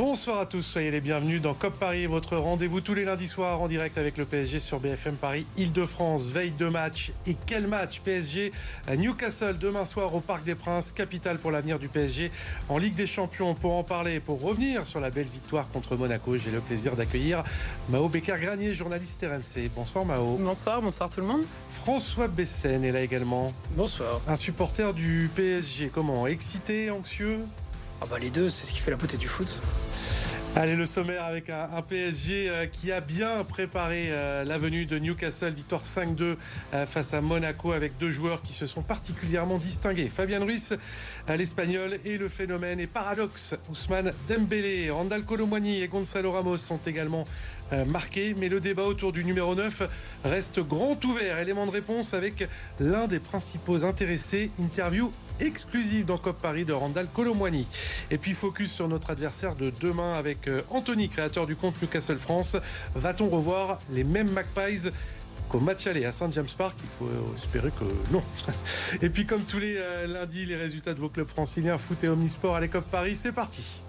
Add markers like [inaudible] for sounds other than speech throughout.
Bonsoir à tous, soyez les bienvenus dans COP Paris, votre rendez-vous tous les lundis soirs en direct avec le PSG sur BFM Paris, Île-de-France, veille de match. Et quel match PSG à Newcastle demain soir au Parc des Princes, capitale pour l'avenir du PSG en Ligue des Champions. Pour en parler, pour revenir sur la belle victoire contre Monaco, j'ai le plaisir d'accueillir Mao Becker-Granier, journaliste RMC. Bonsoir Mao. Bonsoir, bonsoir tout le monde. François Bessen est là également. Bonsoir. Un supporter du PSG, comment Excité, anxieux? Ah bah les deux, c'est ce qui fait la beauté du foot. Allez, le sommaire avec un, PSG euh, qui a bien préparé euh, la venue de Newcastle, victoire 5-2 euh, face à Monaco avec deux joueurs qui se sont particulièrement distingués. Fabien Ruiz, l'Espagnol, et le phénomène et paradoxe Ousmane Dembélé, Randall Colomwani et Gonzalo Ramos sont également marqués. Mais le débat autour du numéro 9 reste grand ouvert. Élément de réponse avec l'un des principaux intéressés. Interview exclusive dans COP Paris de Randall Colomwani. Et puis focus sur notre adversaire de demain avec euh, Anthony, créateur du compte Newcastle France. Va-t-on revoir les mêmes Magpies qu'au match aller à Saint James Park? Il faut euh, espérer que non. [laughs] Et puis comme tous les euh, lundis, les résultats de vos clubs franciliens, foot et omnisport à l'ECOP Paris, c'est parti.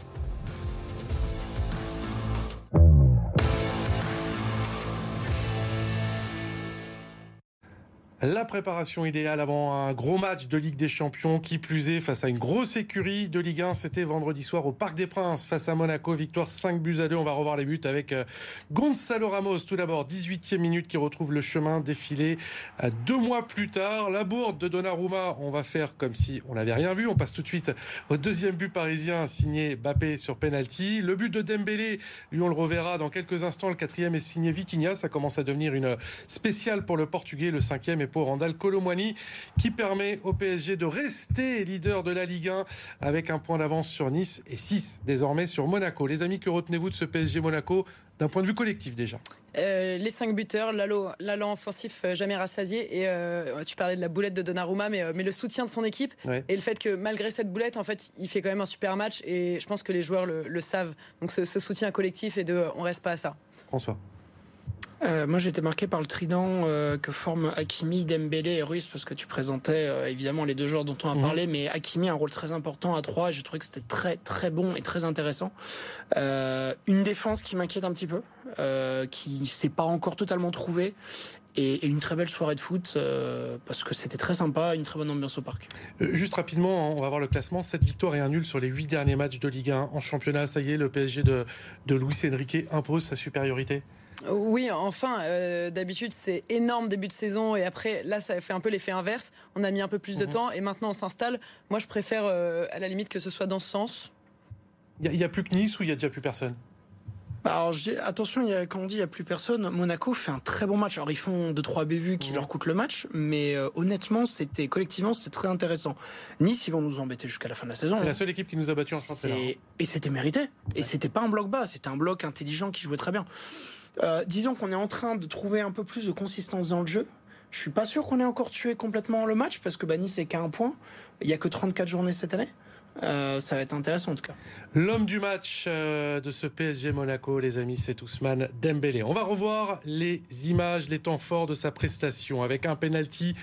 La préparation idéale avant un gros match de Ligue des Champions, qui plus est face à une grosse écurie de Ligue 1. C'était vendredi soir au Parc des Princes face à Monaco. Victoire 5 buts à 2. On va revoir les buts avec euh, Gonzalo Ramos. Tout d'abord, 18e minute qui retrouve le chemin défilé euh, deux mois plus tard. La bourde de Donnarumma, on va faire comme si on n'avait rien vu. On passe tout de suite au deuxième but parisien signé Bappé sur penalty. Le but de Dembélé, lui on le reverra dans quelques instants. Le quatrième est signé Vitinha. Ça commence à devenir une spéciale pour le Portugais. Le cinquième est pour Randall Colomwani qui permet au PSG de rester leader de la Ligue 1 avec un point d'avance sur Nice et 6 désormais sur Monaco. Les amis, que retenez-vous de ce PSG Monaco d'un point de vue collectif déjà? Euh, les cinq buteurs, l'allant offensif euh, jamais rassasié. Et euh, tu parlais de la boulette de Donnarumma, mais, mais le soutien de son équipe et le fait que malgré cette boulette, en fait, il fait quand même un super match. Et je pense que les joueurs le, savent. Donc ce, ce, soutien collectif et de, on reste pas à ça. François. Euh, moi, j'ai été marqué par le trident euh, que forment Hakimi, Dembélé et Ruiz, parce que tu présentais euh, évidemment les deux joueurs dont on a mhm. parlé, mais Hakimi a un rôle très important à 3 et j'ai trouvé que c'était très très bon et très intéressant. une défense qui m'inquiète un petit peu, qui s'est pas encore totalement trouvée. Et, une très belle soirée de foot parce que c'était très sympa, une très bonne ambiance au parc. juste rapidement, on va voir le classement. 7 victoires et un nul sur les 8 derniers matchs de Ligue 1 en championnat. Ça y est, le PSG de, de Luis Enrique impose sa supériorité oui, enfin, euh, d'habitude c'est énorme début de saison et après là ça fait un peu l'effet inverse. On a mis un peu plus de mhm. temps et maintenant on s'installe. Moi je préfère euh, à la limite que ce soit dans ce sens. Il n'y a, plus que Nice ou il y a déjà plus personne? Bah, alors, attention, y a, quand on dit il n'y a plus personne, Monaco fait un très bon match. Alors, ils font 2-3 bévues qui mhm. leur coûtent le match, mais euh, honnêtement, c'était collectivement, c'était très intéressant. Nice, ils vont nous embêter jusqu'à la fin de la saison. C'est la seule équipe qui nous a battus en championnat. Et c'était mérité. Et c'était pas un bloc bas, c'était un bloc intelligent qui jouait très bien. Euh, disons qu'on est en train de trouver un peu plus de consistance dans le jeu. Je suis pas sûr qu'on ait encore tué complètement le match parce que Bani c'est qu'à un point. Il y a que 34 journées cette année. Euh, ça va être intéressant en tout cas. L'homme du match euh, de ce PSG Monaco, les amis, c'est Ousmane Dembélé. On va revoir les images, les temps forts de sa prestation avec un penalty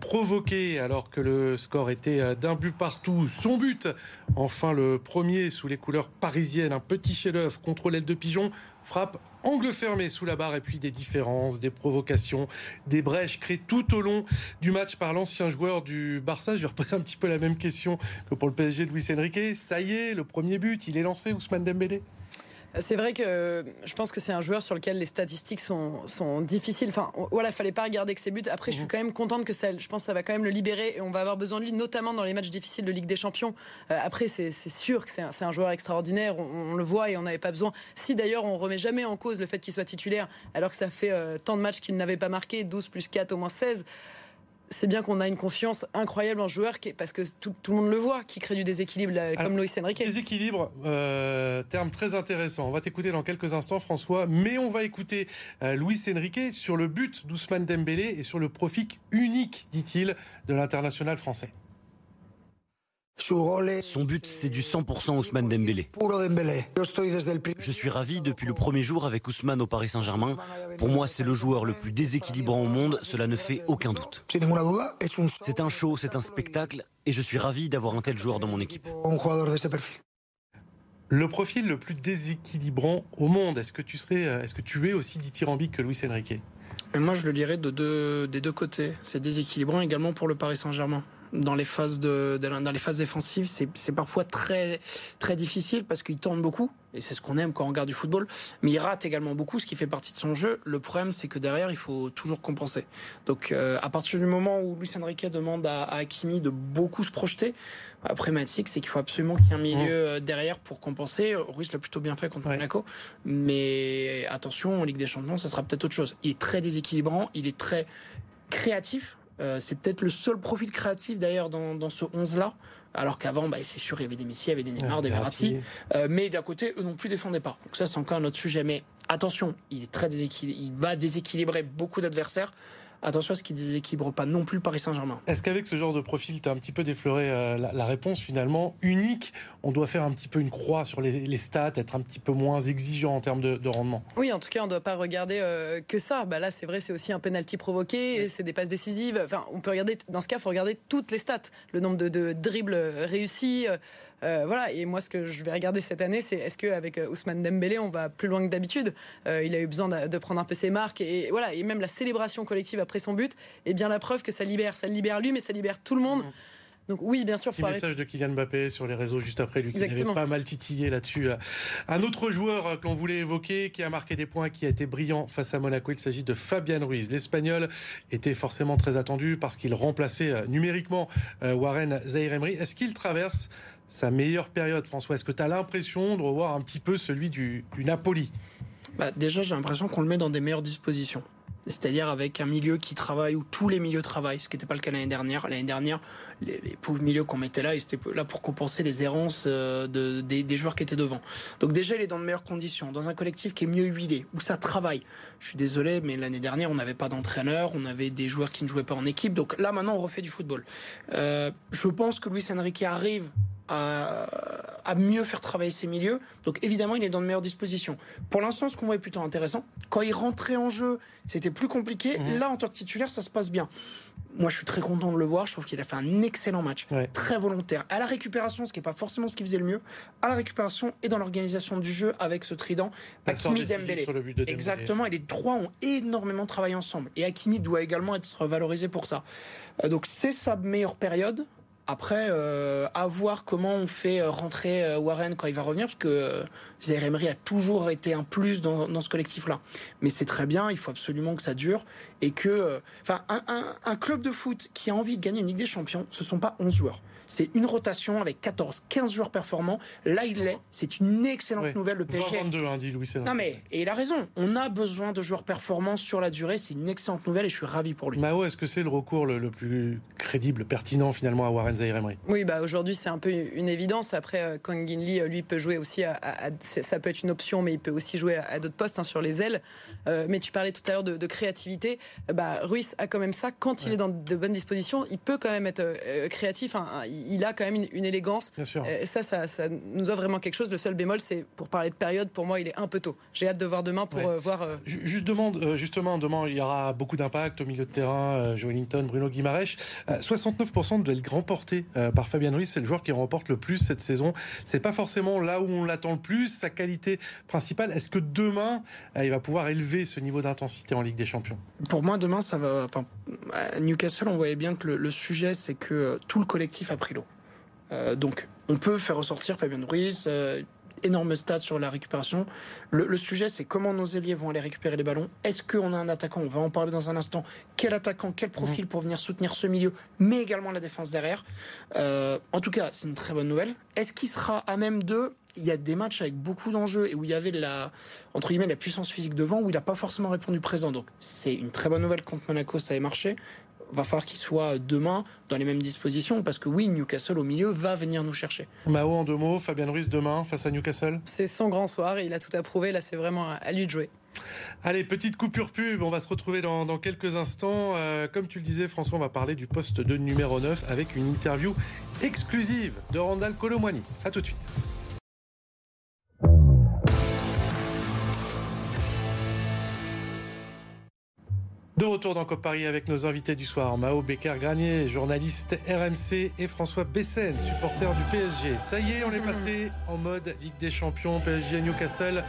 provoqué alors que le score était d'un but partout. Son but, enfin le premier sous les couleurs parisiennes, un petit chef-d'œuvre contre l'aile de pigeon frappe angle fermé sous la barre et puis des différences, des provocations, des brèches créées tout au long du match par l'ancien joueur du Barça. Je vais reposer un petit peu la même question que pour le PSG de Luis Enrique. Ça y est, le premier but, il est lancé, Ousmane Dembélé c'est vrai que je pense que c'est un joueur sur lequel les statistiques sont, sont difficiles. Enfin, voilà, fallait pas regarder que ses buts. Après, je suis mhm. quand même contente que ça, je pense que ça va quand même le libérer et on va avoir besoin de lui, notamment dans les matchs difficiles de Ligue des Champions. Euh, après, c'est sûr que c'est un, un, joueur extraordinaire. On, le voit et on n'avait pas besoin. Si d'ailleurs, on remet jamais en cause le fait qu'il soit titulaire, alors que ça fait euh, tant de matchs qu'il n'avait pas marqué, 12 plus 4, au moins 16 c'est bien qu'on a une confiance incroyable en joueur, qui, parce que tout, le monde le voit, qui crée du déséquilibre comme Luis Enrique. Déséquilibre, euh, terme très intéressant. On va t'écouter dans quelques instants, François, mais on va écouter euh, Luis Enrique sur le but d'Ousmane Dembélé et sur le profit unique, dit-il, de l'international français. Son but, c'est du 100% Ousmane Dembélé. Je suis ravi depuis le premier jour avec Ousmane au Paris Saint-Germain. Pour moi, c'est le joueur le plus déséquilibrant au monde, cela ne fait aucun doute. C'est un show, c'est un spectacle, et je suis ravi d'avoir un tel joueur dans mon équipe. Le profil le plus déséquilibrant au monde, est-ce que tu serais, est-ce que tu es aussi dithyrambique que Luis Enrique? Moi, je le dirais de deux, des deux côtés. C'est déséquilibrant également pour le Paris Saint-Germain dans les phases de, dans les phases défensives, c'est parfois très très difficile parce qu'il tourne beaucoup et c'est ce qu'on aime quand on regarde du football. Mais il rate également beaucoup, ce qui fait partie de son jeu. Le problème, c'est que derrière, il faut toujours compenser. Donc, euh, à partir du moment où Luis Enrique demande à, à Hakimi de beaucoup se projeter, la problématique, c'est qu'il faut absolument qu'il y ait un milieu mmh. euh, derrière pour compenser. Russe l'a plutôt bien fait contre Monaco, mais attention, en Ligue des Champions, ça sera peut-être autre chose. Il est très déséquilibrant, il est très créatif c'est peut-être le seul profil créatif d'ailleurs dans, dans ce 11-là. Alors qu'avant, bah, c'est sûr, il y avait des Messi, il y avait des Neymar, des Verratti. Euh, mais d'un côté, eux non plus défendaient pas. Donc ça, c'est encore un autre sujet. Mais attention, il est très déséquilibré. Il va déséquilibrer beaucoup d'adversaires attention à ce qui déséquilibre pas non plus le Paris Saint-Germain. Est-ce qu'avec ce genre de profil, tu as un petit peu défloré euh, la, réponse finalement unique? On doit faire un petit peu une croix sur les, stats, être un petit peu moins exigeant en termes de, rendement Oui, en tout cas, on ne doit pas regarder euh, que ça. Bah là, c'est vrai, c'est aussi un penalty provoqué, c'est des passes décisives. Enfin, on peut regarder, dans ce cas, il faut regarder toutes les stats. Le nombre de, de dribbles réussis. Euh, voilà. Et moi, ce que je vais regarder cette année, c'est est-ce qu'avec euh, Ousmane Dembélé, on va plus loin que d'habitude? Euh, Il a eu besoin de, prendre un peu ses marques. Et, voilà. Et même la célébration collective après son but est bien la preuve que ça libère. Ça libère lui, mais ça libère tout le monde. Mmh. Donc oui, bien sûr. Petit message de Kylian Mbappé sur les réseaux juste après lui, qui avait pas mal titillé là-dessus. Un autre joueur qu'on voulait évoquer, qui a marqué des points, qui a été brillant face à Monaco, il s'agit de Fabian Ruiz. L'Espagnol était forcément très attendu parce qu'il remplaçait numériquement Warren Zaire Emery. Est-ce qu'il traverse sa meilleure période, François Est-ce que tu as l'impression de revoir un petit peu celui du, Napoli? Bah, Déjà, j'ai l'impression qu'on le met dans des meilleures dispositions. C'est-à-dire avec un milieu qui travaille, où tous les milieux travaillent, ce qui n'était pas le cas l'année dernière. L'année dernière, les, pauvres milieux qu'on mettait là, ils étaient là pour compenser les errances euh, de, des, joueurs qui étaient devant. Donc déjà, il est dans de meilleures conditions, dans un collectif qui est mieux huilé, où ça travaille. Je suis désolé, mais l'année dernière, on n'avait pas d'entraîneur, on avait des joueurs qui ne jouaient pas en équipe. Donc là, maintenant, on refait du football. Euh, je pense que Luis Enrique arrive à, mieux faire travailler ses milieux. Donc évidemment, il est dans de meilleures dispositions. Pour l'instant, ce qu'on voit est plutôt intéressant. Quand il rentrait en jeu, c'était plus compliqué. Mhm. Là, en tant que titulaire, ça se passe bien. Moi, je suis très content de le voir. Je trouve qu'il a fait un excellent match, très volontaire. À la récupération, ce qui n'est pas forcément ce qui faisait le mieux, à la récupération et dans l'organisation du jeu avec ce trident, Hakimi Dembélé. Exactement, et les trois ont énormément travaillé ensemble. Et Hakimi doit également être valorisé pour ça. Euh, donc c'est sa meilleure période. Après, euh, à voir comment on fait euh, rentrer euh, Warren quand il va revenir, parce que Zaire Emery a toujours été un plus dans, ce collectif-là. Mais c'est très bien, il faut absolument que ça dure et que, enfin, un, club de foot qui a envie de gagner une Ligue des Champions, ce sont pas 11 joueurs c'est une rotation avec 14, 15 joueurs performants. Là, il l'est. C'est une excellente nouvelle. Le PSG. 22, hein, dit Louis Non, mais, et il a raison. On a besoin de joueurs performants sur la durée. C'est une excellente nouvelle et je suis ravi pour lui. Mao, est-ce que c'est le recours le, plus crédible, pertinent finalement à Warren Zaire Oui, bah, aujourd'hui, c'est un peu une évidence. Après, euh, Kang Lee, euh, lui, peut jouer aussi à, Ça peut être une option, mais il peut aussi jouer à, d'autres postes hein, sur les ailes. Euh, mais tu parlais tout à l'heure de, créativité. Bah, Ruiz a quand même ça. Quand il est dans de bonnes dispositions, il peut quand même être créatif. Hein, il a quand même une, élégance. Et ça, ça, nous offre vraiment quelque chose. Le seul bémol, c'est pour parler de période, pour moi, il est un peu tôt. J'ai hâte de voir demain pour euh, voir. Euh, justement, euh, justement, demain, il y aura beaucoup d'impact au milieu de terrain. Joe Wellington, Bruno Guimaraes. 69% de duels remportés par Fabien Ruiz, c'est le joueur qui remporte le plus cette saison. C'est pas forcément là où on l'attend le plus, sa qualité principale. Est-ce que demain, il va pouvoir élever ce niveau d'intensité en Ligue des Champions? Pour moi, demain, ça va. Enfin, à Newcastle, on voyait bien que le sujet, c'est que tout le collectif a pris Euh, donc, on peut faire ressortir Fabien Ruiz, euh, énorme stats sur la récupération. Le, sujet, c'est comment nos ailiers vont aller récupérer les ballons. Est-ce qu'on a un attaquant? On va en parler dans un instant. Quel attaquant, quel profil pour venir soutenir ce milieu, mais également la défense derrière? Euh, en tout cas, c'est une très bonne nouvelle. Est-ce qu'il sera à même de? Il y a des matchs avec beaucoup d'enjeux et où il y avait la, entre guillemets, la puissance physique devant, où il n'a pas forcément répondu présent. Donc, c'est une très bonne nouvelle contre Monaco, ça a marché va falloir qu'il soit demain dans les mêmes dispositions parce que oui, Newcastle au milieu va venir nous chercher. Mao en deux mots, Fabien Ruiz demain face à Newcastle? C'est son grand soir et il a tout approuvé. Là, c'est vraiment à lui de jouer. Allez, petite coupure pub, on va se retrouver dans, quelques instants. Euh, comme tu le disais, François, on va parler du poste de numéro 9 avec une interview exclusive de Randall Colomwani. A tout de suite. De retour dans COP Paris avec nos invités du soir, Mao Becker-Granier, journaliste RMC et François Bessen, supporter du PSG. Ça y est, on est passé en mode Ligue des Champions, PSG Newcastle,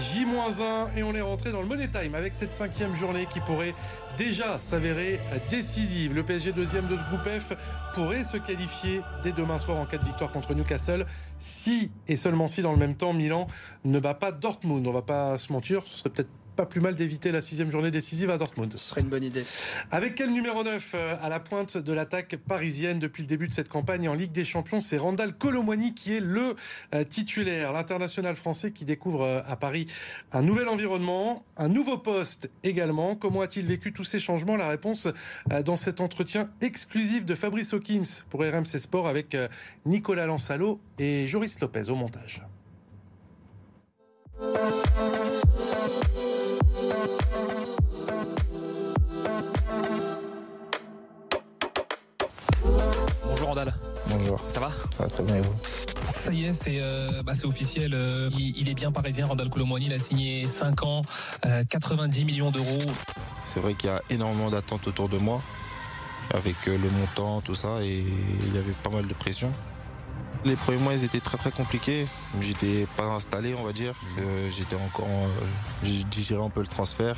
J-1 et on est rentré dans le Money Time avec cette cinquième journée qui pourrait déjà s'avérer décisive. Le PSG deuxième de ce groupe F pourrait se qualifier dès demain soir en cas de victoire contre Newcastle si et seulement si dans le même temps Milan ne bat pas Dortmund. On va pas se mentir, ce serait peut-être pas plus mal d'éviter la sixième journée décisive à Dortmund. Ce serait une bonne idée. Avec quel numéro 9 euh, à la pointe de l'attaque parisienne depuis le début de cette campagne en Ligue des Champions? C'est Randall Colomwani qui est le euh, titulaire, l'international français qui découvre euh, à Paris un nouvel environnement, un nouveau poste également. Comment a-t-il vécu tous ces changements? La réponse dans cet entretien exclusif de Fabrice Hawkins pour RMC Sport avec Nicolas Lansalo et Joris Lopez au montage. Bonjour. Ça va? Ça va très bien vous? Ça y est, c'est euh, bah, officiel. Euh, il, est bien parisien. Randall Colomoni, il a signé 5 ans, 90 euh, millions d'euros. C'est vrai qu'il y a énormément d'attentes autour de moi, avec le montant, tout ça, et il y avait pas mal de pression. Les premiers mois, ils étaient très très compliqués. J'étais pas installé, on va dire. J'étais encore, j'ai digéré un peu le transfert.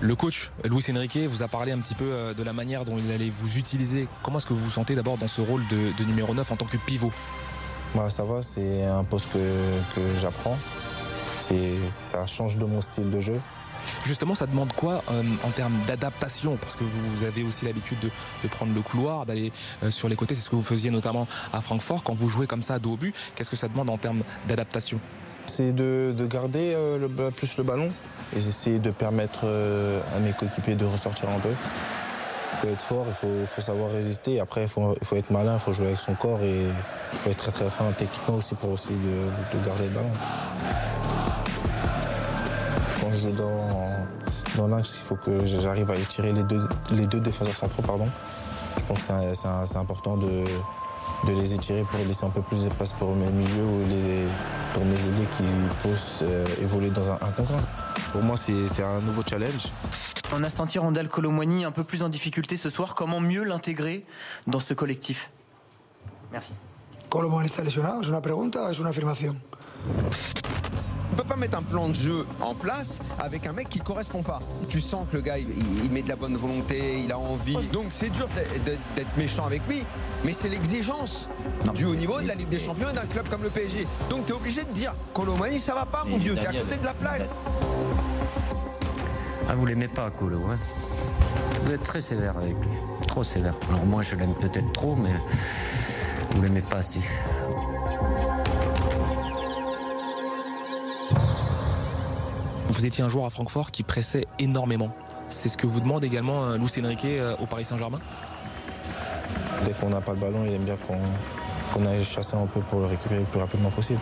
Le coach Luis Enrique vous a parlé un petit peu euh, de la manière dont il allait vous utiliser. Comment est-ce que vous vous sentez d'abord dans ce rôle de, numéro 9 en tant que pivot? Bah, Ça va, c'est un poste que, j'apprends. Ça change de mon style de jeu. Justement, ça demande quoi euh, en termes d'adaptation? Parce que vous avez aussi l'habitude de, prendre le couloir, d'aller euh, sur les côtés. C'est ce que vous faisiez notamment à Francfort. Quand vous jouez comme ça dos au but, qu'est-ce que ça demande en termes d'adaptation? C'est de, garder plus le ballon, et essayer de permettre euh, à mes coéquipiers de ressortir un peu. Il faut être fort, il faut, savoir résister. Après, il faut, être malin, il faut jouer avec son corps et il faut être très très fin techniquement aussi pour aussi de, garder le ballon. Quand je joue dans, dans l'axe, il faut que j'arrive à étirer les deux, les deux défenseurs centraux. Pardon. Je pense que c'est important de, de les étirer pour laisser un peu plus de place pour mes milieux ou les, pour mes ailiers qui posent euh, évoluer dans un 1 contre 1. Pour moi, c'est un nouveau challenge. On a senti Randall Colomwani un peu plus en difficulté ce soir. Comment mieux l'intégrer dans ce collectif? Merci. Colomwani está lesionado, es una pregunta, es una afirmación. On peut pas mettre un plan de jeu en place avec un mec qui correspond pas. Tu sens que le gars, il, met de la bonne volonté, il a envie. Donc c'est dur d'être méchant avec lui, mais c'est l'exigence du haut niveau de la Ligue des Champions et d'un club comme le PSG. Donc tu es obligé de dire, Colomani, ça va pas, mon vieux, t'es à côté de la plaque. Ah, vous l'aimez pas, Colo, hein Vous êtes très sévère avec lui. Trop sévère. Alors moi, je l'aime peut-être trop, mais vous l'aimez pas assez. Vous étiez un joueur à Francfort qui pressait énormément. C'est ce que vous demande également euh, Luis Enrique euh, au Paris Saint-Germain Dès qu'on n'a pas le ballon, il aime bien qu'on aille chasser un peu pour le récupérer le plus rapidement possible.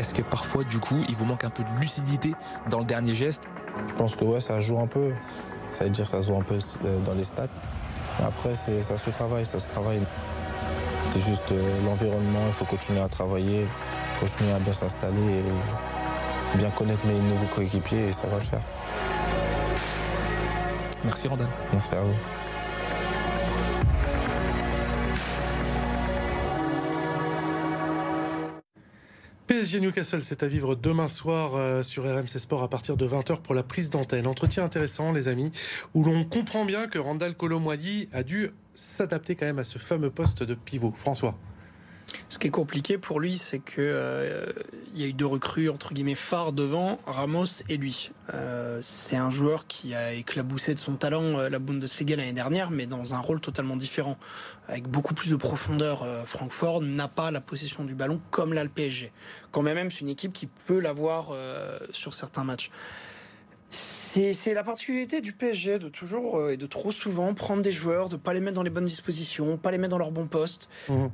Est-ce que parfois, du coup, il vous manque un peu de lucidité dans le dernier geste? Je pense que ouais, ça joue un peu. Ça veut dire que ça joue un peu euh, dans les stats. après, ça se travaille, ça se travaille. C'est juste l'environnement, il faut continuer à travailler, continuer à bien s'installer et bien connaître mes nouveaux coéquipiers et ça va le faire. Merci Randall. Merci à vous. PSG Newcastle, c'est à vivre demain soir euh, sur RMC Sport à partir de 20h pour la prise d'antenne. Entretien intéressant, les amis, où l'on comprend bien que Randall Colomoigny a dû s'adapter quand même à ce fameux poste de pivot. François. Ce qui est compliqué pour lui, c'est que euh, il y a eu deux recrues entre guillemets phares devant, Ramos et lui. Euh, c'est un joueur qui a éclaboussé de son talent euh, la Bundesliga l'année dernière, mais dans un rôle totalement différent, avec beaucoup plus de profondeur. Francfort n'a pas la possession du ballon comme l'a le PSG. Quand même, c'est une équipe qui peut l'avoir sur certains matchs. C'est la particularité du PSG de toujours et de trop souvent prendre des joueurs, de pas les mettre dans les bonnes dispositions, pas les mettre dans leur bon poste. Mmh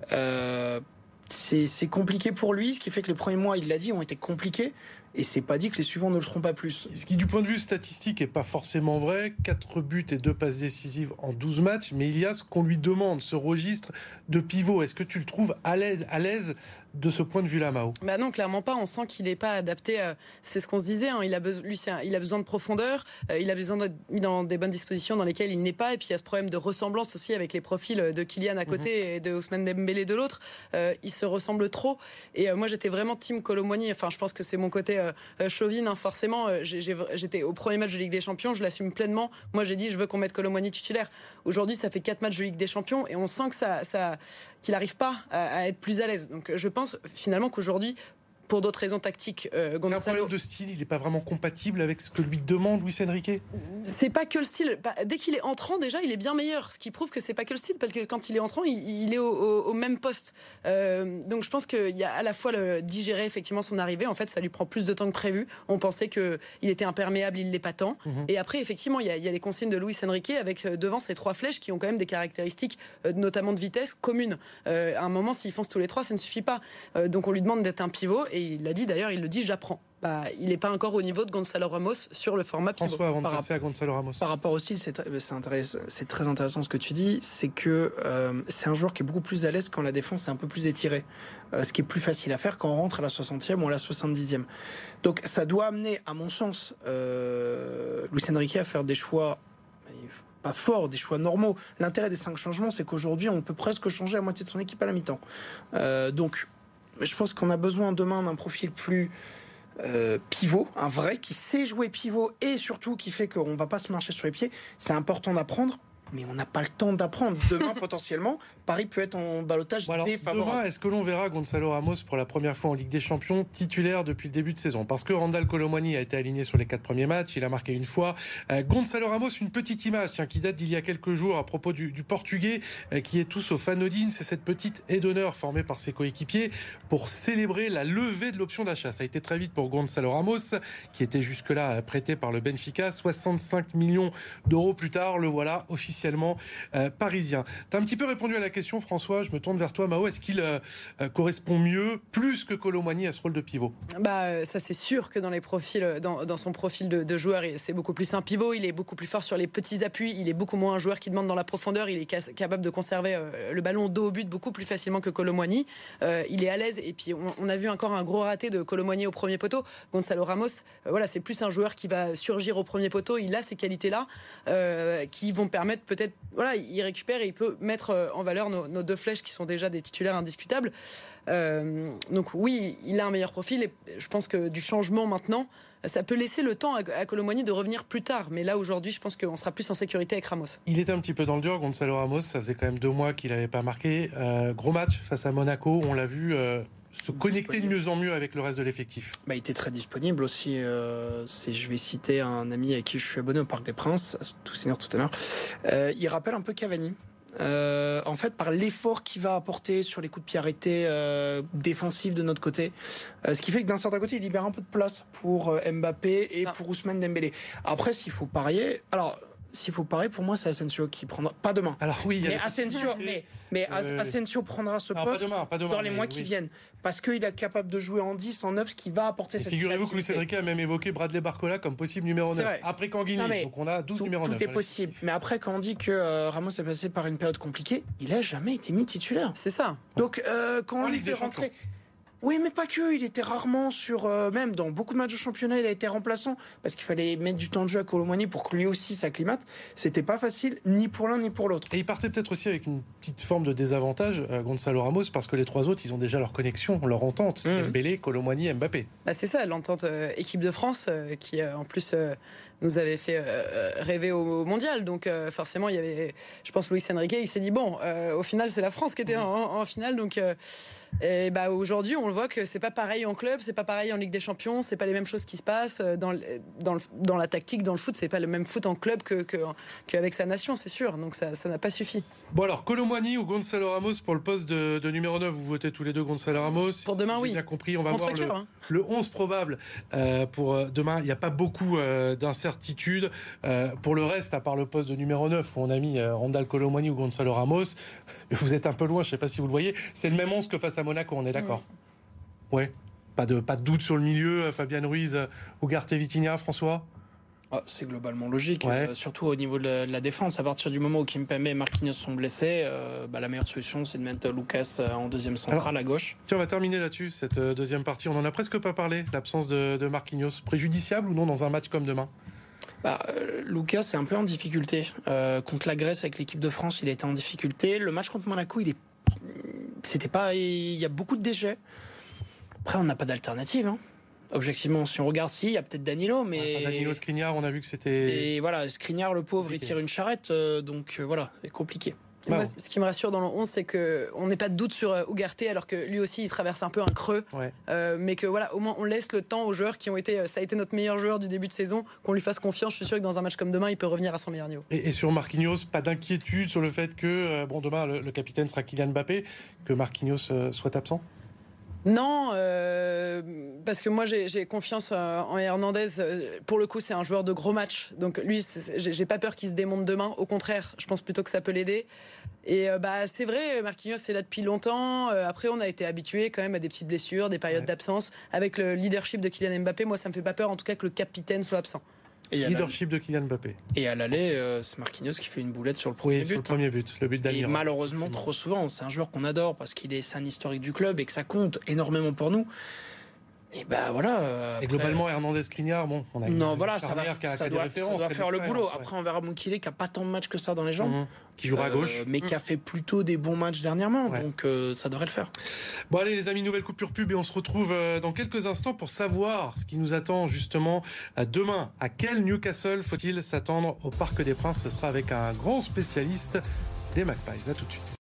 c'est compliqué pour lui, ce qui fait que les premiers mois, il l'a dit, ont été compliqués. Et c'est pas dit que les suivants ne le feront pas plus. Ce qui, du point de vue statistique, est pas forcément vrai. 4 buts et 2 passes décisives en 12 matchs. Mais il y a ce qu'on lui demande, ce registre de pivot. Est-ce que tu le trouves à l'aise, à l'aise de ce point de vue-là, Mao? Bah Non, clairement pas. On sent qu'il n'est pas adapté. C'est ce qu'on se disait. Hein. Il, a besoin, lui, il a besoin de profondeur. Euh, il a besoin d'être mis dans des bonnes dispositions dans lesquelles il n'est pas. Et puis il y a ce problème de ressemblance aussi avec les profils de Kylian à côté mhm. et de Ousmane Dembélé de l'autre. Euh, ils se ressemblent trop. Et euh, moi, j'étais vraiment team Colomboigny. Enfin, je pense que c'est mon côté chauvine, hein, forcément. J'étais au premier match de Ligue des Champions. Je l'assume pleinement. Moi, j'ai dit, je veux qu'on mette Colomboigny titulaire. Aujourd'hui, ça fait quatre matchs de Ligue des Champions et on sent que ça, ça qu'il n'arrive pas à, être plus à l'aise. Donc, je pense finalement qu'aujourd'hui, pour d'autres raisons tactiques. Euh, c'est un problème de style, il n'est pas vraiment compatible avec ce que lui demande Luis Enrique C'est pas que le style. Dès qu'il est entrant, déjà, il est bien meilleur. Ce qui prouve que c'est pas que le style, parce que quand il est entrant, il, est au, même poste. Euh, donc je pense qu'il y a à la fois le digérer effectivement son arrivée. En fait, ça lui prend plus de temps que prévu. On pensait qu'il était imperméable, il l'est pas tant. Mhm. Et après, effectivement, il y, a, les consignes de Luis Enrique avec euh, devant ces trois flèches qui ont quand même des caractéristiques, notamment de vitesse, communes. à un moment, s'ils foncent tous les trois, ça ne suffit pas. donc on lui demande d'être un pivot et il l'a dit d'ailleurs, il le dit, j'apprends. Bah, il n'est pas encore au niveau de Gonzalo Ramos sur le format pivot. François, avant de passer à Gonzalo Ramos. Par rapport au style, c'est très intéressant ce que tu dis, c'est que euh, c'est un joueur qui est beaucoup plus à l'aise quand la défense est un peu plus étirée, euh, ce qui est plus facile à faire quand on rentre à la 60e ou à la 70e. Donc ça doit amener, à mon sens, euh, Luis Enrique à faire des choix pas forts, des choix normaux. L'intérêt des cinq changements, c'est qu'aujourd'hui, on peut presque changer la moitié de son équipe à la mi-temps. Euh, donc, je pense qu'on a besoin demain d'un profil plus euh, pivot, un vrai qui sait jouer pivot et surtout qui fait qu'on va pas se marcher sur les pieds. C'est important d'apprendre mais on n'a pas le temps d'apprendre. Demain, [laughs] potentiellement, Paris peut être en balotage bon Demain, est-ce que l'on verra Gonzalo Ramos pour la première fois en Ligue des Champions titulaire depuis le début de saison? Parce que Randall Colomani a été aligné sur les quatre premiers matchs, il a marqué une fois. Euh, Gonzalo Ramos, une petite image tiens, qui date d'il y a quelques jours à propos du, Portugais euh, qui est tous au Fanodine. C'est cette petite aide d'honneur formée par ses coéquipiers pour célébrer la levée de l'option d'achat. Ça a été très vite pour Gonzalo Ramos, qui était jusque-là prêté par le Benfica. 65 millions d'euros plus tard, le voilà officiellement euh, parisien. Tu as un petit peu répondu à la question, François. Je me tourne vers toi, Mao. Est-ce qu'il euh, euh, correspond mieux, plus que Colomani, à ce rôle de pivot? Bah, Ça, c'est sûr que dans, les profils, dans, son profil de, joueur, c'est beaucoup plus un pivot. Il est beaucoup plus fort sur les petits appuis. Il est beaucoup moins un joueur qui demande dans la profondeur. Il est capable de conserver le ballon dos au but beaucoup plus facilement que Colomani. il est à l'aise. Et puis, on, a vu encore un gros raté de Colomani au premier poteau. Gonzalo Ramos, voilà, c'est plus un joueur qui va surgir au premier poteau. Il a ces qualités-là qui vont permettre peut-être, voilà, il récupère et il peut mettre euh, en valeur nos, deux flèches qui sont déjà des titulaires indiscutables. Euh, donc oui, il a un meilleur profil et je pense que du changement maintenant, ça peut laisser le temps à, à de revenir plus tard. Mais là, aujourd'hui, je pense qu'on sera plus en sécurité avec Ramos. Il était un petit peu dans le dur, Gonzalo Ramos. Ça faisait quand même deux mois qu'il n'avait pas marqué. Euh, gros match face à Monaco, on l'a vu se connecter de mieux en mieux avec le reste de l'effectif bah, Il était très disponible aussi. Euh, je vais citer un ami avec qui je suis abonné au Parc des Princes, tout seigneur tout à l'heure. Euh, il rappelle un peu Cavani. Euh, en fait, par l'effort qu'il va apporter sur les coups de pied arrêtés défensifs de notre côté, ce qui fait que d'un certain côté, il libère un peu de place pour Mbappé et pour Ousmane Dembélé. Après, s'il faut parier, alors s'il faut parier, pour moi, c'est Asensio qui prendra. Pas demain. Alors oui, mais Asensio, [laughs] mais, mais Asensio prendra ce poste dans les mois qui viennent. Parce qu'il est capable de jouer en 10, en 9, ce qui va apporter cette Figurez-vous que Luis Enrique a même évoqué Bradley Barcola comme possible numéro 9. Après Canguini, donc on a 12 numéros 9. Tout est possible. Mais après, quand on dit que euh, Ramos est passé par une période compliquée, il a jamais été mis titulaire. C'est ça. Donc, euh, quand on lui fait rentrer. Oui, mais pas que. Il était rarement sur. Euh, même dans beaucoup de matchs de championnat, il a été remplaçant parce qu'il fallait mettre du temps de jeu à Colomani pour que lui aussi s'acclimate. C'était pas facile, ni pour l'un ni pour l'autre. Et il partait peut-être aussi avec une petite forme de désavantage, euh, Gonzalo Ramos, parce que les trois autres, ils ont déjà leur connexion, leur entente. Mmh. Mbélé, Colomani, Mbappé. Bah, c'est ça, l'entente euh, équipe de France, qui en plus nous avait fait rêver au, mondial. Donc forcément, il y avait, je pense, Luis Enrique, il s'est dit bon, au final, c'est la France qui était mmh. en, en, finale, donc. Et bah aujourd'hui, on le voit que c'est pas pareil en club, c'est pas pareil en Ligue des Champions, c'est pas les mêmes choses qui se passent euh, dans, la tactique, dans le foot, c'est pas le même foot en club que qu'avec sa nation, c'est sûr. Donc ça n'a pas suffi. Bon alors, Colomboigny ou Gonzalo Ramos pour le poste de, numéro 9, vous votez tous les deux Gonzalo Ramos. Pour demain, oui. bien compris, on va voir le, hein. le, 11 probable euh, pour euh, demain. Il n'y a pas beaucoup d'incertitudes. pour le reste, à part le poste de numéro 9 où on a mis Randall Colomboigny ou Gonzalo Ramos, vous êtes un peu loin, je ne sais pas si vous le voyez. C'est le même 11 que face à Monaco, on est d'accord? Oui. pas de, pas de doute sur le milieu, Fabien Ruiz, Ugarte Vitinha, François? Ah, c'est globalement logique, euh, surtout au niveau de la, défense. À partir du moment où Kimpembe et Marquinhos sont blessés, euh, bah, la meilleure solution, c'est de mettre Lucas euh, en deuxième centrale à gauche. Tiens, on va terminer là-dessus, cette deuxième partie. On en a presque pas parlé, l'absence de, de, Marquinhos. Préjudiciable ou non dans un match comme demain? Bah, Lucas est un peu en difficulté. contre la Grèce avec l'équipe de France, il était en difficulté. Le match contre Monaco, il est... C'était pas... Il y a beaucoup de déchets. Après, on n'a pas d'alternative. Hein objectivement, si on regarde, si, il y a peut-être Danilo, mais. Danilo Skriniar, on a vu que c'était. Et voilà, Skriniar, le pauvre, il tire une charrette, euh, donc euh, voilà, c'est compliqué. Moi, ce qui me rassure dans le 11, c'est qu'on n'est pas de doute sur euh, Ugarte, alors que lui aussi, il traverse un peu un creux. mais que voilà, au moins, on laisse le temps aux joueurs qui ont été. Ça a été notre meilleur joueur du début de saison, qu'on lui fasse confiance. Je suis sûr que dans un match comme demain, il peut revenir à son meilleur niveau. Et, sur Marquinhos, pas d'inquiétude sur le fait que, bon, demain, le, le, capitaine sera Kylian Mbappé, que Marquinhos soit absent? Non, euh, parce que moi j'ai confiance euh, en Hernandez. Euh, pour le coup, c'est un joueur de gros match. Donc lui, j'ai pas peur qu'il se démonte demain. Au contraire, je pense plutôt que ça peut l'aider. Et bah c'est vrai, Marquinhos est là depuis longtemps. après, on a été habitué quand même à des petites blessures, des périodes d'absence. Avec le leadership de Kylian Mbappé, moi ça me fait pas peur, en tout cas que le capitaine soit absent. Et Leadership de Kylian Mbappé. Et à l'aller, euh, c'est Marquinhos qui fait une boulette sur le premier but. le premier but, le but Et malheureusement, trop souvent, c'est un joueur qu'on adore parce qu'il est un historique du club et que ça compte énormément pour nous. Et ben voilà. Euh, et globalement, Hernandez Crignard, bon, on a non, voilà, ça va, ça doit, faire le boulot. Après, on verra Moukile qui a pas tant de matchs que ça dans les jambes. Mhm. Qui jouera à gauche. Euh, mais qui a fait plutôt des bons matchs dernièrement. Donc euh, ça devrait le faire. Bon, allez, les amis, nouvelle coupure pub et on se retrouve dans quelques instants pour savoir ce qui nous attend justement demain. À quel Newcastle faut-il s'attendre au Parc des Princes? Ce sera avec un grand spécialiste des Magpies. À tout de suite.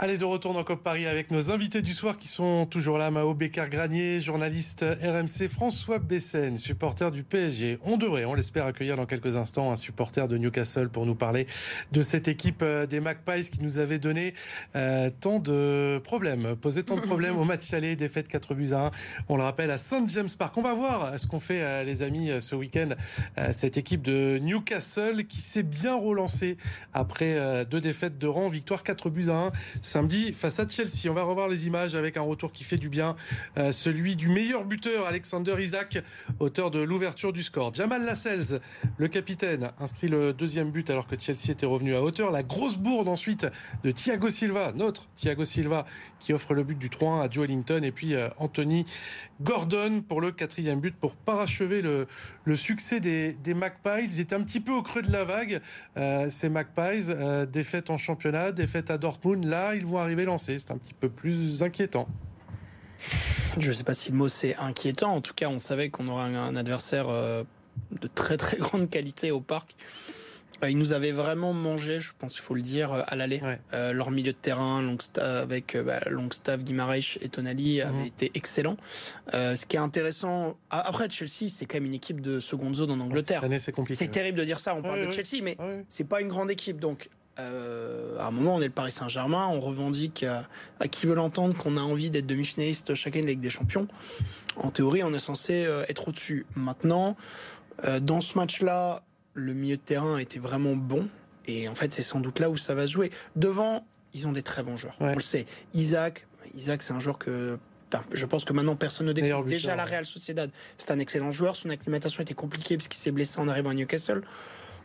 Allez, de retour dans COP Paris avec nos invités du soir qui sont toujours là. Mao Bécard-Granier, journaliste RMC, François Bessen, supporter du PSG. On devrait, on l'espère, accueillir dans quelques instants un supporter de Newcastle pour nous parler de cette équipe euh, des Magpies qui nous avait donné euh, tant de problèmes, posé tant de problèmes au match aller, défaite 4 buts à 1. On le rappelle à Saint James Park. On va voir ce qu'on fait, euh, les amis, ce week-end. cette équipe de Newcastle qui s'est bien relancée après deux défaites de rang, victoire 4 buts à 1 samedi face à Chelsea. On va revoir les images avec un retour qui fait du bien, euh, celui du meilleur buteur Alexander Isaac, auteur de l'ouverture du score. Jamal Lascelles, le capitaine, inscrit le deuxième but alors que Chelsea était revenu à hauteur. La grosse bourde ensuite de Thiago Silva, notre Thiago Silva, qui offre le but du 3-1 à Joe Ellington et puis euh, Anthony Gordon pour le quatrième but pour parachever le, succès des, des, Magpies. Ils étaient un petit peu au creux de la vague, euh, ces Magpies. défaite en championnat, défaite à Dortmund. Là, ils vont arriver lancés. C'est un petit peu plus inquiétant. Je ne sais pas si le mot c'est inquiétant. En tout cas, on savait qu'on aurait un adversaire euh, de très très [laughs] grande qualité au parc. Euh, ils nous avaient vraiment mangé, je pense qu'il faut le dire, à l'aller. Euh, leur milieu de terrain, Longstaff, avec bah, Longstaff, Guimaraes et Tonali, mhm. avait été excellent. ce qui est intéressant, après Chelsea, c'est quand même une équipe de seconde zone en Angleterre. c'est compliqué. C'est terrible de dire ça, on parle de Chelsea, mais c'est pas une grande équipe. Donc euh, à un moment, on est le Paris Saint-Germain, on revendique à, qui veut l'entendre qu'on a envie d'être demi-finaliste chacun de la Ligue des Champions. En théorie, on est censé euh, être au-dessus. Maintenant, euh, dans ce match-là, le milieu de terrain était vraiment bon. Et en fait, c'est sans doute là où ça va se jouer. Devant, ils ont des très bons joueurs. On le sait. Isaac, Isaac, c'est un joueur que je pense que maintenant personne ne découvre. Déjà la Real Sociedad, c'est un excellent joueur. Son acclimatation était compliquée parce qu'il s'est blessé en arrivant à Newcastle.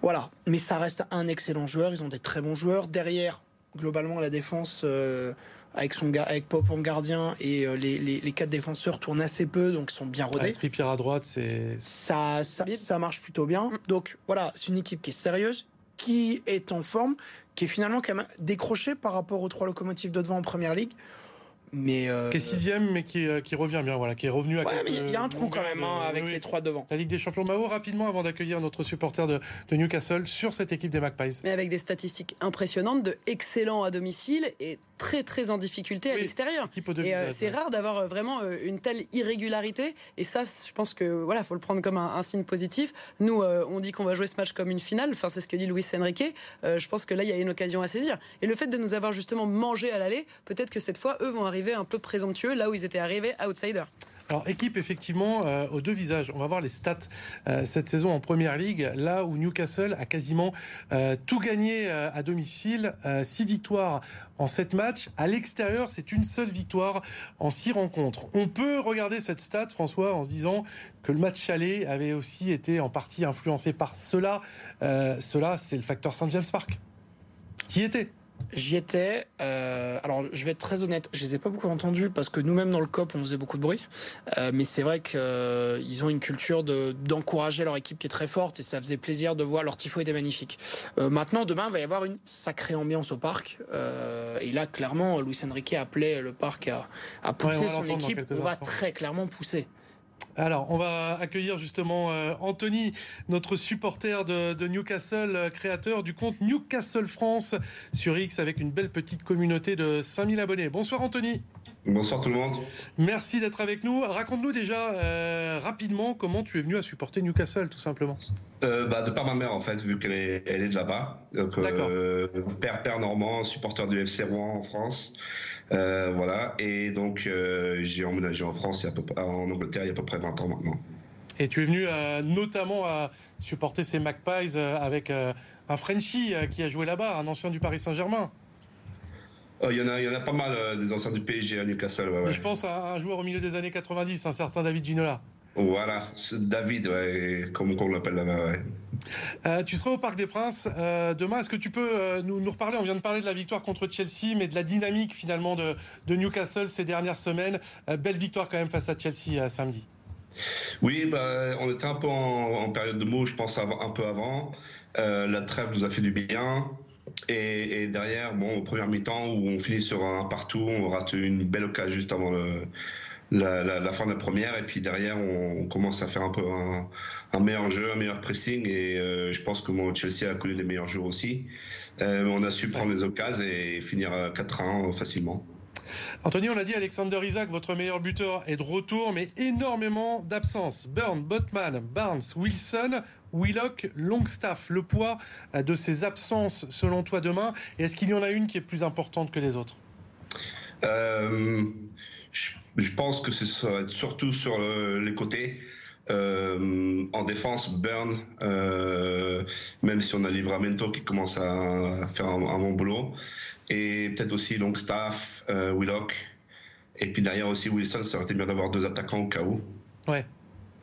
Voilà, mais ça reste un excellent joueur. Ils ont des très bons joueurs derrière. Globalement, la défense euh, avec son avec Pop en gardien et euh, les, les, quatre défenseurs tournent assez peu, donc ils sont bien rodés. Avec Trippier à droite, c'est ça, ça, ça marche plutôt bien. Mm. Donc voilà, c'est une équipe qui est sérieuse, qui est en forme, qui est finalement quand même décrochée par rapport aux trois locomotives de devant en première ligue mais euh, qui est sixième, mais qui, euh, qui, revient bien, voilà, qui est revenu à. Ouais, mais il y a un trou quand même hein, avec les trois devant. La Ligue des Champions Mao rapidement avant d'accueillir notre supporter de, de, Newcastle sur cette équipe des Magpies. Mais avec des statistiques impressionnantes, de excellents à domicile et très très en difficulté à l'extérieur. Et euh, c'est rare d'avoir vraiment une telle irrégularité. Et ça, je pense que voilà, faut le prendre comme un, signe positif. Nous, on dit qu'on va jouer ce match comme une finale. Enfin, c'est ce que dit Luis Enrique. je pense que là, il y a une occasion à saisir. Et le fait de nous avoir justement mangé à l'aller, peut-être que cette fois, eux vont arriver un peu présomptueux là où ils étaient arrivés outsiders. Alors, équipe effectivement euh, aux deux visages. On va voir les stats euh, cette saison en Première Ligue, là où Newcastle a quasiment euh, tout gagné à domicile, six victoires en sept matchs. À l'extérieur, c'est une seule victoire en six rencontres. On peut regarder cette stat, François, en se disant que le match chalet avait aussi été en partie influencé par cela. cela, c'est le facteur Saint James Park. Qui était J'y étais. Euh, alors, je vais être très honnête, je les ai pas beaucoup entendus parce que nous-mêmes dans le COP, on faisait beaucoup de bruit. Euh, mais c'est vrai qu'ils euh, ont une culture d'encourager leur équipe qui est très forte et ça faisait plaisir de voir leur tifo était magnifique. maintenant, demain, il va y avoir une sacrée ambiance au parc. et là, clairement, Luis Enrique a appelé le parc à, pousser son équipe. On va très clairement pousser. Alors, on va accueillir justement euh, Anthony, notre supporter de, Newcastle, euh, créateur du compte Newcastle France sur X avec une belle petite communauté de 5000 abonnés. Bonsoir Anthony. Bonsoir tout le monde. Merci d'être avec nous. Raconte-nous déjà euh, rapidement comment tu es venu à supporter Newcastle, tout simplement. bah, de par ma mère, en fait, vu qu'elle est, elle est de là-bas. Donc, père, père normand, supporter du FC Rouen en France. Euh, voilà. Et donc, euh, j'ai emménagé en France, peu, en Angleterre, il y a à peu près 20 ans maintenant. Et tu es venu euh, notamment à supporter ces Magpies avec un Frenchie qui a joué là-bas, un ancien du Paris Saint-Germain. Oh, il y, en a, y en a pas mal des anciens du PSG à Newcastle. Ouais, Je pense à un joueur au milieu des années 90, un certain David Ginola. Voilà, David, comme on l'appelle là-bas. Euh, tu seras au Parc des Princes euh, demain. Est-ce que tu peux euh, nous, nous, reparler? On vient de parler de la victoire contre Chelsea, mais de la dynamique finalement de, Newcastle ces dernières semaines. belle victoire quand même face à Chelsea samedi. Oui, bah, on était un peu en, période de mots, je pense, un peu avant. la trêve nous a fait du bien. Et, derrière, bon, au premier mi-temps où on finit sur un partout, on rate une belle occasion juste avant le, la, fin de la première. Et puis derrière, on, commence à faire un peu un, meilleur jeu, un meilleur pressing. Et euh, je pense que moi, Chelsea a connu les meilleurs jours aussi. Euh, on a su prendre les occasions et finir 4-1 facilement. Anthony, on a dit Alexander Isaac, votre meilleur buteur, est de retour, mais énormément d'absences. Burn, Botman, Barnes, Wilson, Willock, Longstaff. Le poids de ces absences, selon toi, demain, est-ce qu'il y en a une qui est plus importante que les autres? Euh, je pense que être surtout sur les côtés. Euh, en défense, Burn, euh, même si on a Livramento qui commence à faire un, bon boulot, et peut-être aussi Longstaff, euh, Willock, et puis derrière aussi Wilson, ça aurait été bien d'avoir deux attaquants au cas où. Ouais.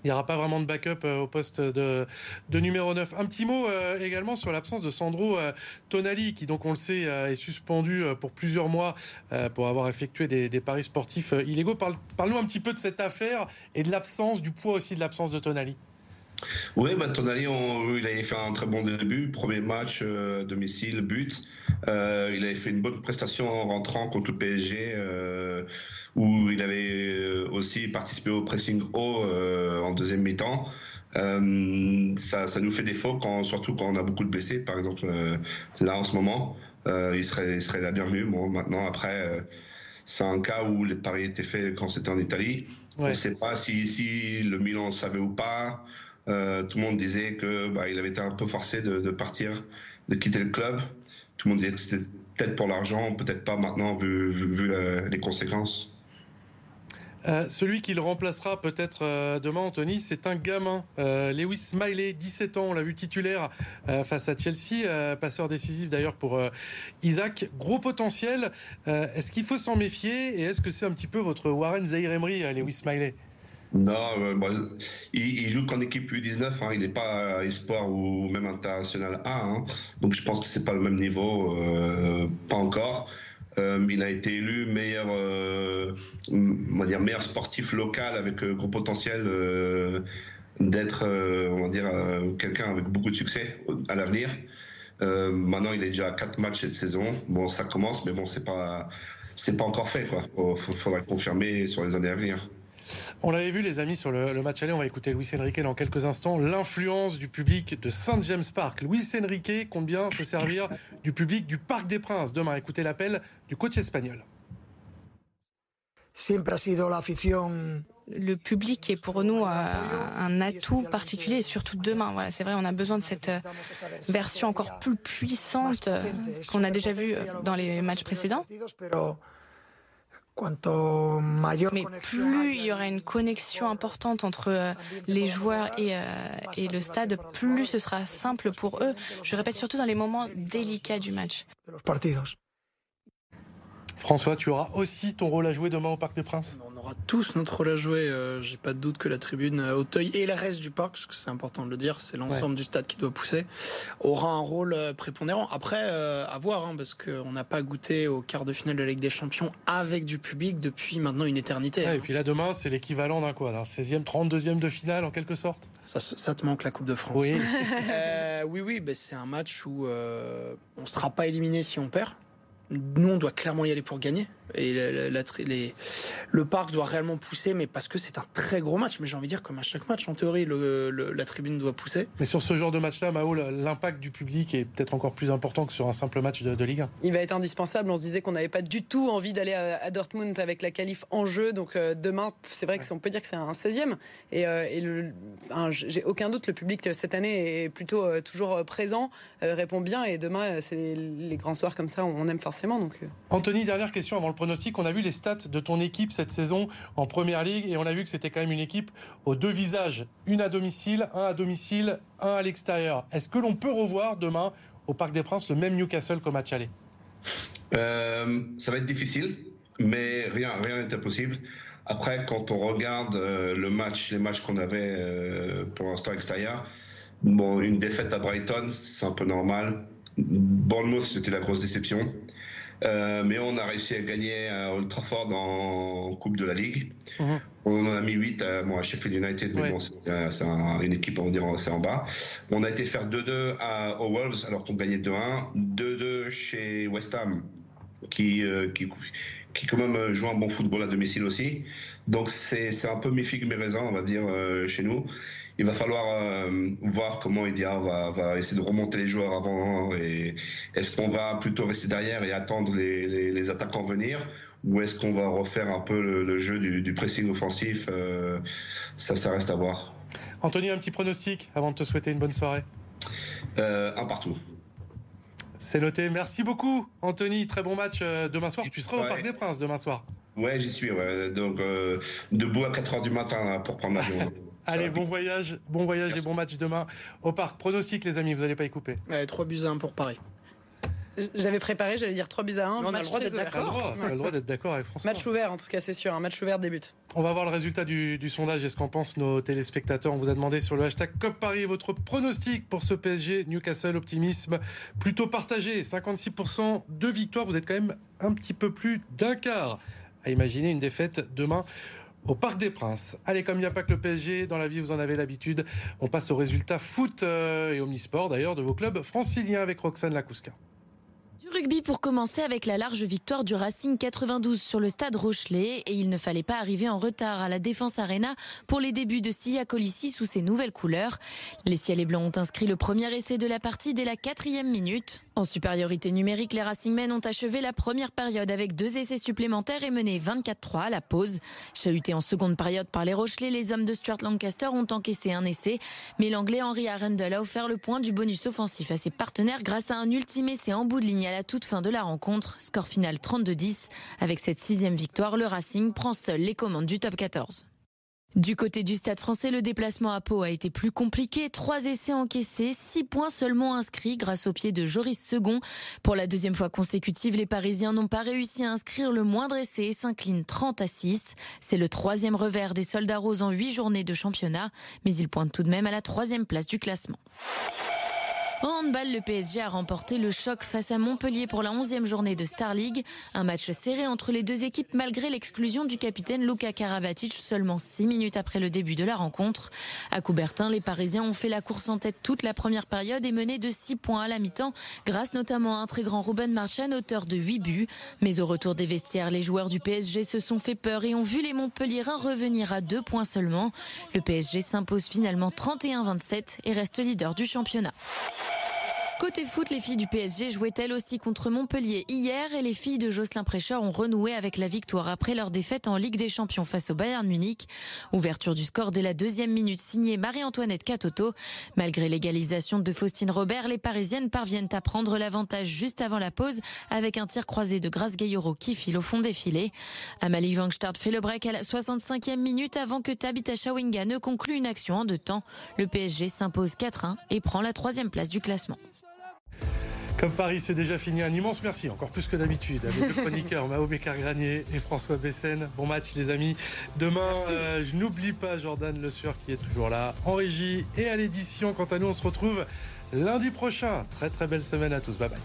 Il n'y aura pas vraiment de backup euh, au poste de, numéro 9. Un petit mot euh, également sur l'absence de Sandro euh, Tonali, qui donc on le sait est suspendu pour plusieurs mois pour avoir effectué des, paris sportifs illégaux. Parle-nous un petit peu de cette affaire et de l'absence, du poids aussi de l'absence de Tonali. Oui, bah, Tonali, il avait fait un très bon début. Premier match, domicile, but. il avait fait une bonne prestation en rentrant contre le PSG où il avait euh, aussi participé au pressing haut euh, en deuxième mi-temps. Euh, ça, ça, nous fait défaut, quand, surtout quand on a beaucoup de blessés, par exemple là en ce moment. il, serait, il serait la bienvenue. Bon, maintenant, après, c'est un cas où les paris étaient faits quand c'était en Italie. On ne sait pas si, si, le Milan savait ou pas. tout le monde disait que bah, il avait été un peu forcé de, de, partir, de quitter le club. Tout le monde disait que c'était peut-être pour l'argent, peut-être pas maintenant vu, vu, vu les conséquences. Euh, celui qui le remplacera peut-être euh, demain, Anthony, c'est un gamin. Euh, Lewis Smiley, 17 ans, on l'a vu titulaire face à Chelsea, passeur décisif d'ailleurs pour Isaac. Gros potentiel. est-ce qu'il faut s'en méfier et est-ce que c'est un petit peu votre Warren Zahir Emery, Lewis Smiley? Non, bah, il, joue qu'en équipe U19, hein, il n'est pas espoir ou même international A, hein. donc je pense que c'est pas le même niveau, pas encore. Euh, il a été élu meilleur, euh, on sportif local avec euh, gros potentiel d'être, on va dire, quelqu'un avec beaucoup de succès à l'avenir. maintenant, il est déjà à quatre matchs cette saison. Bon, ça commence, mais bon, c'est pas, pas encore fait. Il faudra le confirmer sur les années à venir. On l'avait vu, les amis, sur le, match aller. On va écouter Luis Enrique dans quelques instants. L'influence du public de Saint James Park. Luis Enrique compte bien se servir du public du Parc des Princes. Demain, écoutez l'appel du coach espagnol. Le public est pour nous euh, un atout particulier, et surtout demain. Voilà, c'est vrai, on a besoin de cette euh, version encore plus puissante euh, qu'on a déjà vue dans les matchs précédents. Mais plus il y aura une connexion importante entre euh, les joueurs et, euh, et le stade, plus ce sera simple pour eux. Je répète surtout dans les moments délicats du match. François, tu auras aussi ton rôle à jouer demain au Parc des Princes? Aura tous notre rôle à jouer. Euh, J'ai pas de doute que la tribune euh, Auteuil et le reste du parc, parce que c'est important de le dire, c'est l'ensemble du stade qui doit pousser, aura un rôle euh, prépondérant. Après, euh, à voir, hein, parce qu'on n'a pas goûté au quart de finale de la Ligue des Champions avec du public depuis maintenant une éternité. Ouais, Et puis là, demain, c'est l'équivalent d'un quoi D'un 16e, 32e de finale en quelque sorte? Ça, ça te manque la Coupe de France. Oui. [laughs] Euh, oui, oui, bah, c'est un match où on ne sera pas éliminé si on perd. Nous, on doit clairement y aller pour gagner. Et la- la- la tri- les- le parc doit réellement pousser, mais parce que c'est un très gros match. Mais j'ai envie de dire, comme à chaque match, en théorie, le- le- la tribune doit pousser. Mais sur ce genre de match-là, Mao, l'impact du public est peut-être encore plus important que sur un simple match de, de Ligue 1. Il va être indispensable. On se disait qu'on n'avait pas du tout envie d'aller à, à Dortmund avec la qualif en jeu. Donc euh, demain, c'est vrai que c'est- on peut dire que c'est un 16e. Et, euh, et le- enfin, j'ai aucun doute, le public euh, cette année est plutôt euh, toujours présent, euh, répond bien. Et demain, c'est les, les grands soirs comme ça, on aime forcément. Donc, euh. Anthony, dernière question avant le pronostic. On a vu les stats de ton équipe cette saison en Première Ligue et on a vu que c'était quand même une équipe aux deux visages. Une à domicile, un à domicile, un à l'extérieur. Est-ce que l'on peut revoir demain au Parc des Princes le même Newcastle qu'au match aller? Euh, ça va être difficile, mais rien rien n'est impossible. Après, quand on regarde euh, le match, les matchs qu'on avait euh, pour l'instant extérieur, bon, une défaite à Brighton, c'est un peu normal. Bournemouth, c'était la grosse déception. Euh, mais on a réussi à gagner à Old Trafford en Coupe de la Ligue. On en a mis 8 à, bon, à Sheffield United, mais Ouais. bon, c'est un- un- une équipe, on dire, c'est en bas. On a été faire 2-2 à, aux Wolves alors qu'on gagnait 2-1. 2-2 chez West Ham, qui, euh, qui, qui quand même euh, joue un bon football à domicile aussi. Donc c'est c'est un peu mes figues, mes raisins, on va dire, euh, chez nous. Il va falloir euh, voir comment Edia va, va essayer de remonter les joueurs avant. Et est-ce qu'on va plutôt rester derrière et attendre les, les, les attaquants venir ou est-ce qu'on va refaire un peu le, le jeu du, du pressing offensif Euh, Ça, ça reste à voir. Anthony, un petit pronostic avant de te souhaiter une bonne soirée? Euh, un partout. C'est noté. Merci beaucoup, Anthony. Très bon match demain soir. Tu seras au. Parc des Princes demain soir. Ouais, j'y suis. Ouais. Donc, euh, debout à 4 h du matin là, pour prendre l'avion. [laughs] Allez, bon voyage, bon voyage et bon match demain au Parc. Pronostic, les amis, vous n'allez pas y couper. Ouais, 3 buts à 1 pour Paris. J'avais préparé, j'allais dire 3 buts à 1. Mais on a le droit d'être T'as le droit, t'as le droit d'être d'accord avec François. Match ouvert, en tout cas, c'est sûr. Un match ouvert débute. On va voir le résultat du, du sondage et ce qu'en pensent nos téléspectateurs. On vous a demandé sur le hashtag COP Paris votre pronostic pour ce PSG Newcastle optimisme plutôt partagé. 56% de victoire. Vous êtes quand même un petit peu plus d'un quart à imaginer une défaite demain au Parc des Princes. Allez, comme il n'y a pas que le PSG, dans la vie vous en avez l'habitude, on passe aux résultats foot euh, et omnisport d'ailleurs de vos clubs franciliens avec Roxane Lacouska. Rugby pour commencer avec la large victoire du Racing 92 sur le stade Rochelet et il ne fallait pas arriver en retard à la Défense Arena pour les débuts de Sia Colissi sous ses nouvelles couleurs. Les ciels et blancs ont inscrit le premier essai de la partie dès la quatrième minute. En supériorité numérique, les Racingmen ont achevé la première période avec deux essais supplémentaires et mené 24-3 à la pause. Chahutés en seconde période par les Rochelais, les hommes de Stuart Lancaster ont encaissé un essai, mais l'anglais Henry Arundel a offert le point du bonus offensif à ses partenaires grâce à un ultime essai en bout de ligne à la toute fin de la rencontre. Score final 32-10. Avec cette sixième victoire, le Racing prend seul les commandes du top 14. Du côté du stade français, le déplacement à Pau a été plus compliqué. Trois essais encaissés, six points seulement inscrits grâce au pied de Joris Second. Pour la deuxième fois consécutive, les Parisiens n'ont pas réussi à inscrire le moindre essai et s'inclinent 30 à 6. C'est le troisième revers des soldats roses en huit journées de championnat, mais ils pointent tout de même à la troisième place du classement. En handball, le PSG a remporté le choc face à Montpellier pour la 11e journée de Star League. Un match serré entre les deux équipes malgré l'exclusion du capitaine Luka Karabatic seulement 6 minutes après le début de la rencontre. À Coubertin, les Parisiens ont fait la course en tête toute la première période et mené de 6 points à la mi-temps grâce notamment à un très grand Ruben Marchand, auteur de 8 buts. Mais au retour des vestiaires, les joueurs du PSG se sont fait peur et ont vu les Montpelliérains revenir à 2 points seulement. Le PSG s'impose finalement 31-27 et reste leader du championnat. Côté foot, les filles du PSG jouaient elles aussi contre Montpellier hier et les filles de Jocelyn Prêcheur ont renoué avec la victoire après leur défaite en Ligue des Champions face au Bayern Munich. Ouverture du score dès la deuxième minute signée Marie-Antoinette Catoto. Malgré l'égalisation de Faustine Robert, les Parisiennes parviennent à prendre l'avantage juste avant la pause avec un tir croisé de Grace Gayoro qui file au fond des filets. Amalie Wangstart fait le break à la 65e minute avant que Tabitha Shawinga ne conclue une action en deux temps. Le PSG s'impose 4-1 et prend la troisième place du classement. Comme Paris, c'est déjà fini. Un immense merci, encore plus que d'habitude, à nos chroniqueurs [laughs] Mao Bécard-Granier et François Bessène. Bon match, les amis. Demain, euh, je n'oublie pas Jordan Le Sueur qui est toujours là, en régie et à l'édition. Quant à nous, on se retrouve lundi prochain. Très, très belle semaine à tous. Bye bye.